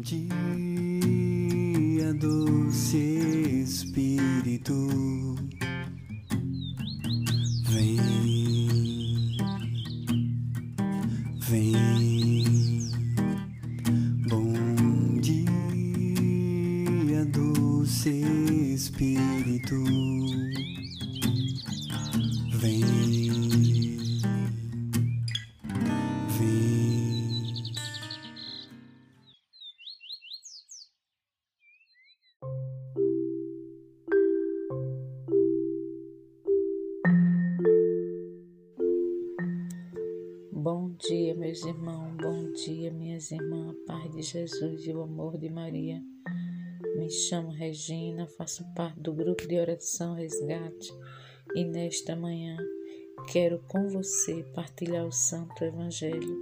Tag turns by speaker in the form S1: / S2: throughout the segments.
S1: dia, doce Espírito, dia,
S2: meus irmãos, bom dia, minhas irmãs, a paz de Jesus e o amor de Maria. Me chamo Regina, faço parte do grupo de oração Resgate. E nesta manhã quero com você partilhar o Santo Evangelho.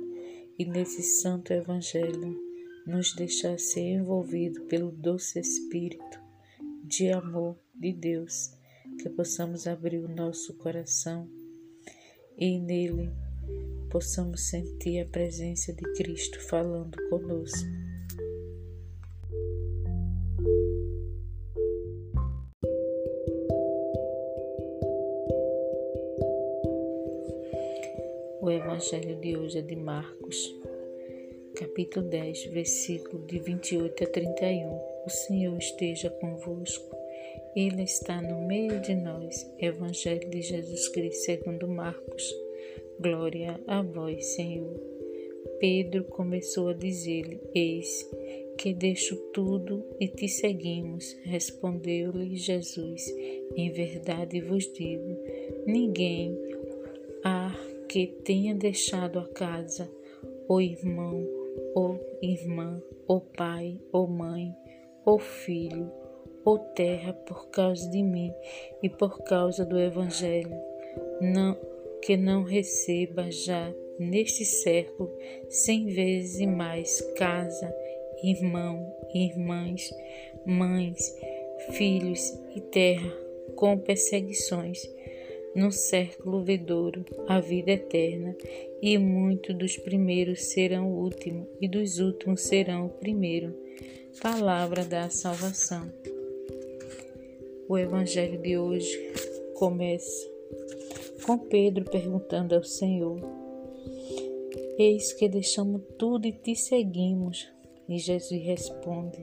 S2: E nesse Santo Evangelho nos deixar ser envolvido pelo doce Espírito de amor de Deus, que possamos abrir o nosso coração e nele possamos sentir a presença de Cristo falando conosco. O Evangelho de hoje é de Marcos, capítulo 10, versículo de 28 a 31. O Senhor esteja convosco, Ele está no meio de nós. Evangelho de Jesus Cristo segundo Marcos. Glória a vós, Senhor. Pedro começou a dizer-lhe: Eis que deixo tudo e te seguimos. Respondeu-lhe Jesus: Em verdade vos digo: ninguém há que tenha deixado a casa, ou irmão, ou irmã, ou pai, ou mãe, ou filho, ou terra por causa de mim e por causa do Evangelho, não que não receba já neste século cem vezes mais casa, irmão, irmãs, mães, filhos e terra com perseguições no século vindouro a vida eterna, e muitos dos primeiros serão o último, e dos últimos serão o primeiro. Palavra da salvação. O evangelho de hoje começa com Pedro perguntando ao Senhor: Eis que deixamos tudo e te seguimos. E Jesus responde: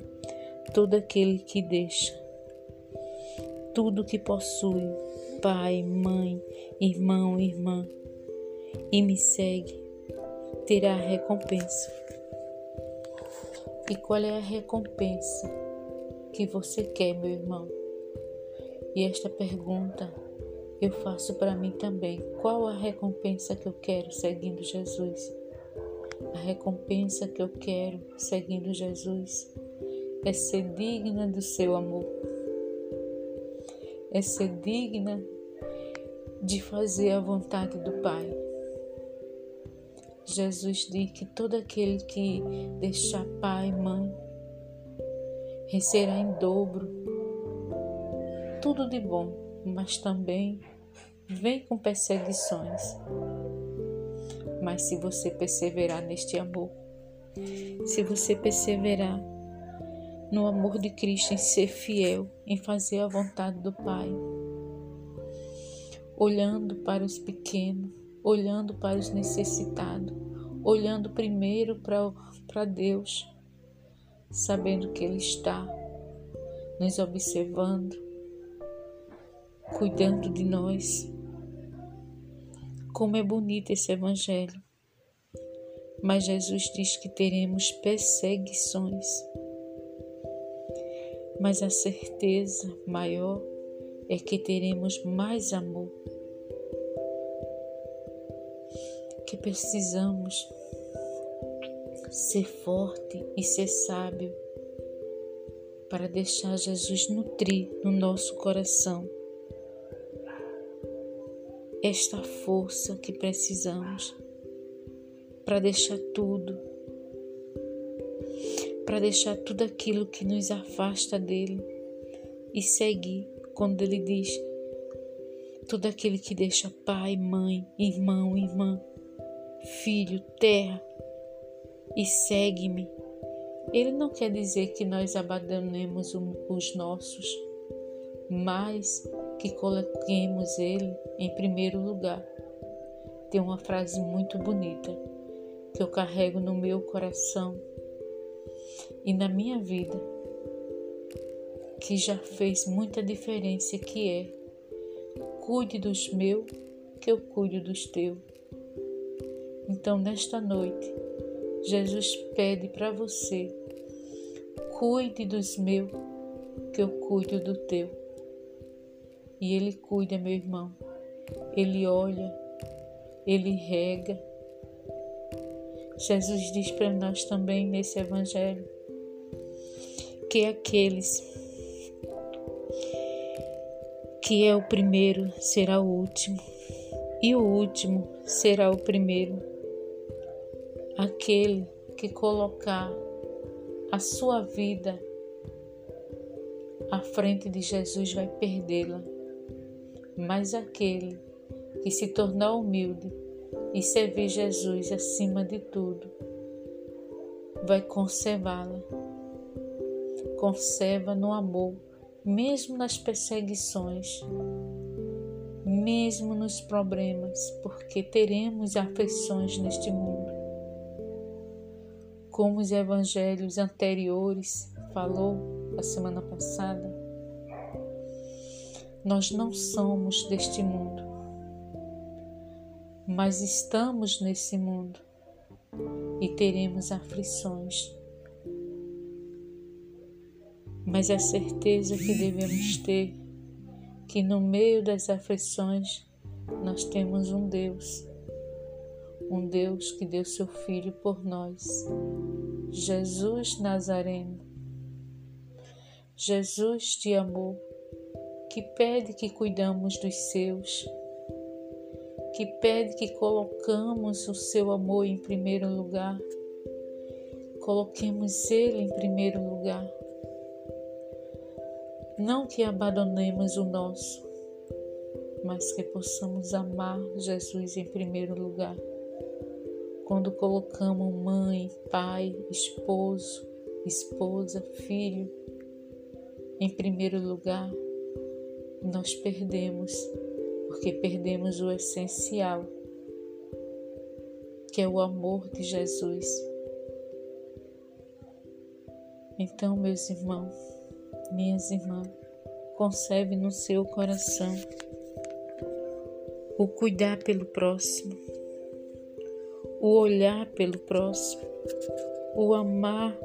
S2: Todo aquele que deixa tudo que possui, pai, mãe, irmão, irmã, e me segue, terá recompensa. E qual é a recompensa que você quer, meu irmão? E esta pergunta eu faço para mim também. Qual a recompensa que eu quero seguindo Jesus? A recompensa que eu quero seguindo Jesus é ser digna do seu amor, é ser digna de fazer a vontade do Pai. Jesus diz que todo aquele que deixar pai e mãe receberá em dobro tudo de bom, mas também vem com perseguições. Mas se você perseverar neste amor, se você perseverar no amor de Cristo, em ser fiel, em fazer a vontade do Pai, olhando para os pequenos, olhando para os necessitados, olhando primeiro para Deus, sabendo que Ele está nos observando, cuidando de nós. Como é bonito esse Evangelho. Mas Jesus diz que teremos perseguições. Mas a certeza maior é que teremos mais amor. Que precisamos ser forte e ser sábio para deixar Jesus nutrir no nosso coração esta força que precisamos para deixar tudo, para deixar tudo aquilo que nos afasta dele e seguir quando ele diz: tudo aquele que deixa pai, mãe, irmão, irmã, filho, terra e segue-me. Ele não quer dizer que nós abandonemos os nossos, mas que coloquemos Ele em primeiro lugar. Tem uma frase muito bonita que eu carrego no meu coração e na minha vida, que já fez muita diferença, que é cuide dos meus, que eu cuido dos teus. Então, nesta noite, Jesus pede para você: cuide dos meus, que eu cuido do teu. E Ele cuida, meu irmão. Ele olha, Ele rega. Jesus diz para nós também nesse Evangelho que aqueles que é o primeiro será o último, e o último será o primeiro. Aquele que colocar a sua vida à frente de Jesus vai perdê-la, mas aquele que se tornar humilde e servir Jesus acima de tudo vai conservá-la. Conserva no amor mesmo nas perseguições, mesmo nos problemas, porque teremos aflições neste mundo. Como os evangelhos anteriores falou a semana passada, nós não somos deste mundo, mas estamos nesse mundo e teremos aflições mas a certeza que devemos ter que no meio das aflições nós temos um Deus, um Deus que deu seu Filho por nós, Jesus Nazareno. Jesus de amor, que pede que cuidamos dos seus, que pede que colocamos o seu amor em primeiro lugar, coloquemos Ele em primeiro lugar não que abandonemos o nosso, mas que possamos amar Jesus em primeiro lugar. Quando colocamos mãe, pai, esposo, esposa, filho em primeiro lugar, nós perdemos, porque perdemos o essencial, que é o amor de Jesus. Então, meus irmãos, minhas irmãs, concebe no seu coração o cuidar pelo próximo, o olhar pelo próximo, o amar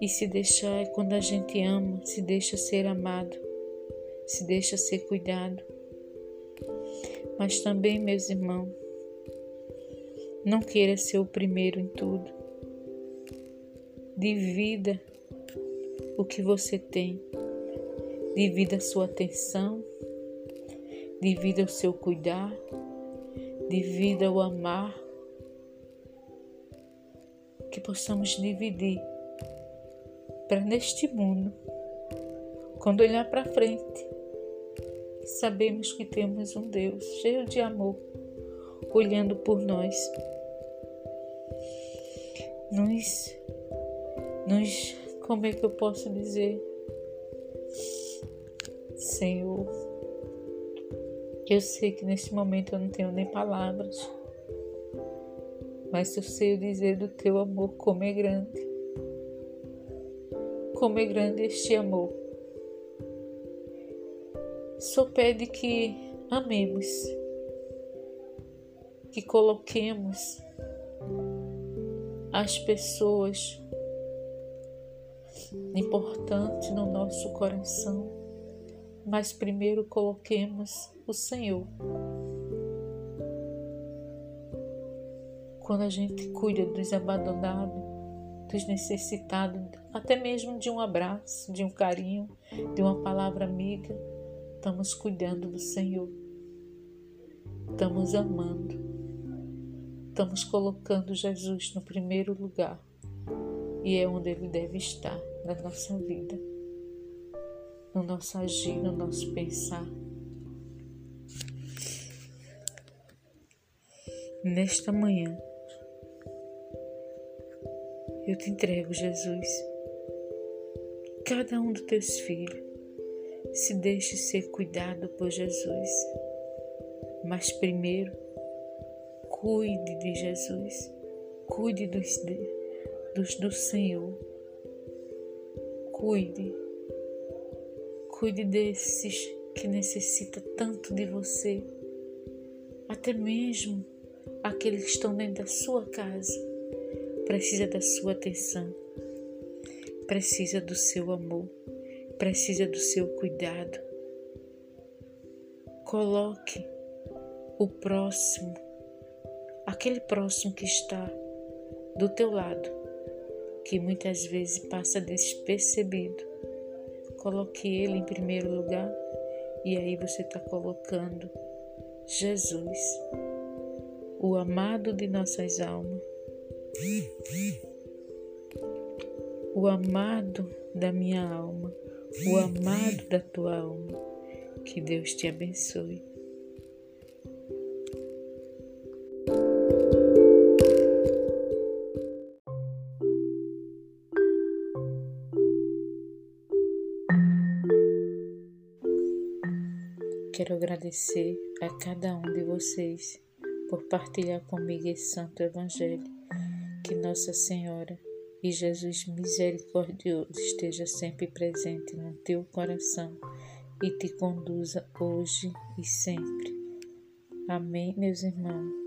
S2: e se deixar quando a gente ama, se deixa ser amado, se deixa ser cuidado. Mas também, meus irmãos, não queira ser o primeiro em tudo. Divida o que você tem. Divida a sua atenção, divida o seu cuidar, divida o amar. Que possamos dividir para neste mundo, quando olhar para frente, sabemos que temos um Deus cheio de amor, olhando por nós. Nos, nos como é que eu posso dizer? Senhor, eu sei que neste momento eu não tenho nem palavras, mas eu sei dizer do teu amor como é grande. Como é grande este amor. Só pede que amemos, que coloquemos as pessoas importante no nosso coração, mas primeiro coloquemos o Senhor. Quando a gente cuida dos abandonados, dos necessitados, até mesmo de um abraço, de um carinho, de uma palavra amiga, estamos cuidando do Senhor. Estamos amando. Estamos colocando Jesus no primeiro lugar e é onde Ele deve estar na nossa vida, no nosso agir, no nosso pensar. Nesta manhã, Eu te entrego, Jesus, cada um dos teus filhos. Se deixe ser cuidado por Jesus. Mas primeiro, cuide de Jesus. Cuide dos, dos do Senhor. Cuide. Cuide desses que necessita tanto de você. Até mesmo aqueles que estão dentro da sua casa. Precisa da sua atenção. Precisa do seu amor. Precisa do seu cuidado. Coloque o próximo, aquele próximo que está do teu lado, que muitas vezes passa despercebido. Coloque ele em primeiro lugar e aí você está colocando Jesus, o amado de nossas almas, o amado da minha alma, o amado da tua alma. Que Deus te abençoe. Quero agradecer a cada um de vocês por partilhar comigo esse santo evangelho. Que Nossa Senhora e Jesus misericordioso esteja sempre presente no teu coração e te conduza hoje e sempre. Amém, meus irmãos.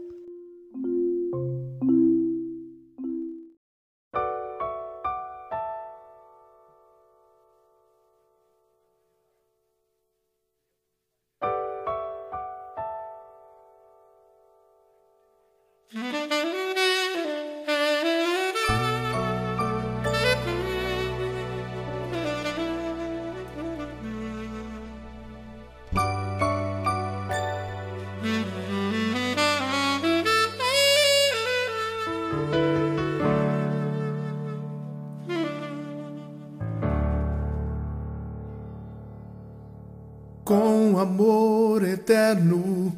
S1: Amor eterno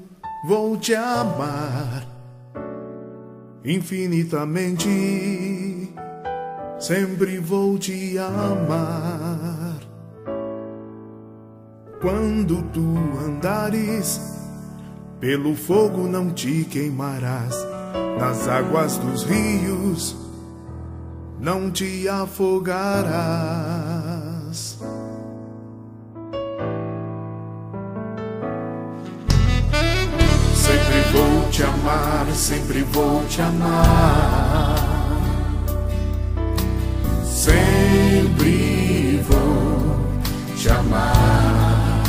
S1: vou te amar infinitamente. Sempre vou te amar. Quando tu andares pelo fogo, não te queimarás. Nas águas dos rios, não te afogarás. Amar, sempre vou te amar. Sempre vou te amar.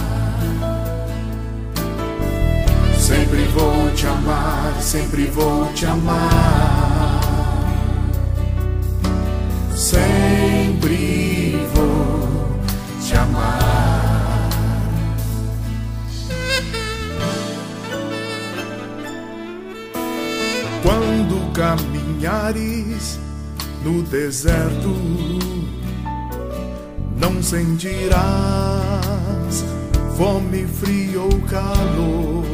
S1: Sempre vou te amar, sempre vou te amar. Sempre no deserto, não sentirás fome, frio ou calor.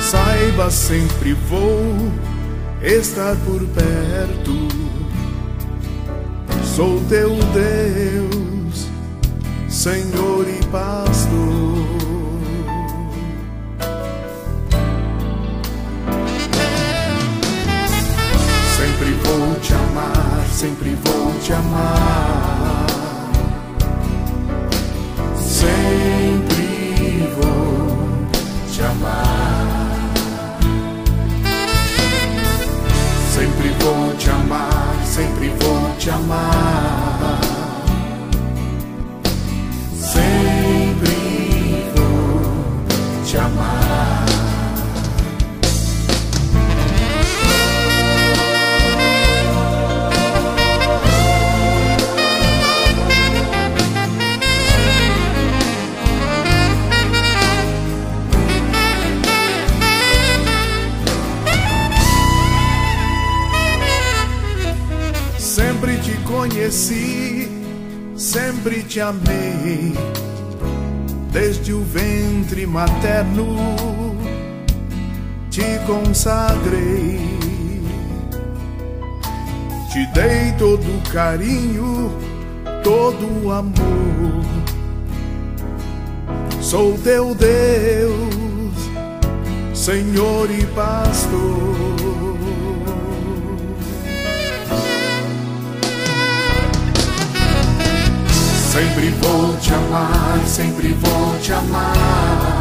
S1: Saiba, sempre vou estar por perto. Sou teu Deus, Senhor e Pastor. Sempre vou te amar. Sempre vou te amar. Sempre vou te amar, sempre vou te amar. Te amei, desde o ventre materno te consagrei. Te dei todo carinho, todo amor. Sou teu Deus, Senhor e Pastor. Sempre vou te amar, sempre vou te amar.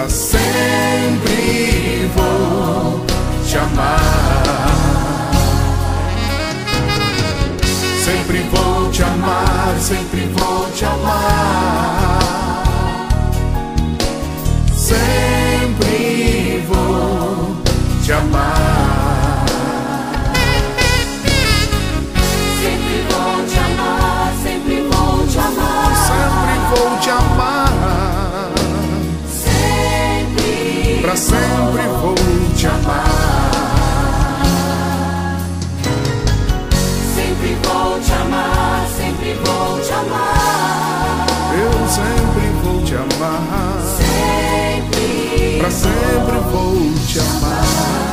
S1: Pra sempre vou te amar. Sempre vou te amar, sempre vou te amar. Sempre te amar.
S3: sempre vou te amar, sempre vou te amar.
S1: Eu sempre vou te amar.
S3: Sempre,
S1: Pra sempre vou te amar.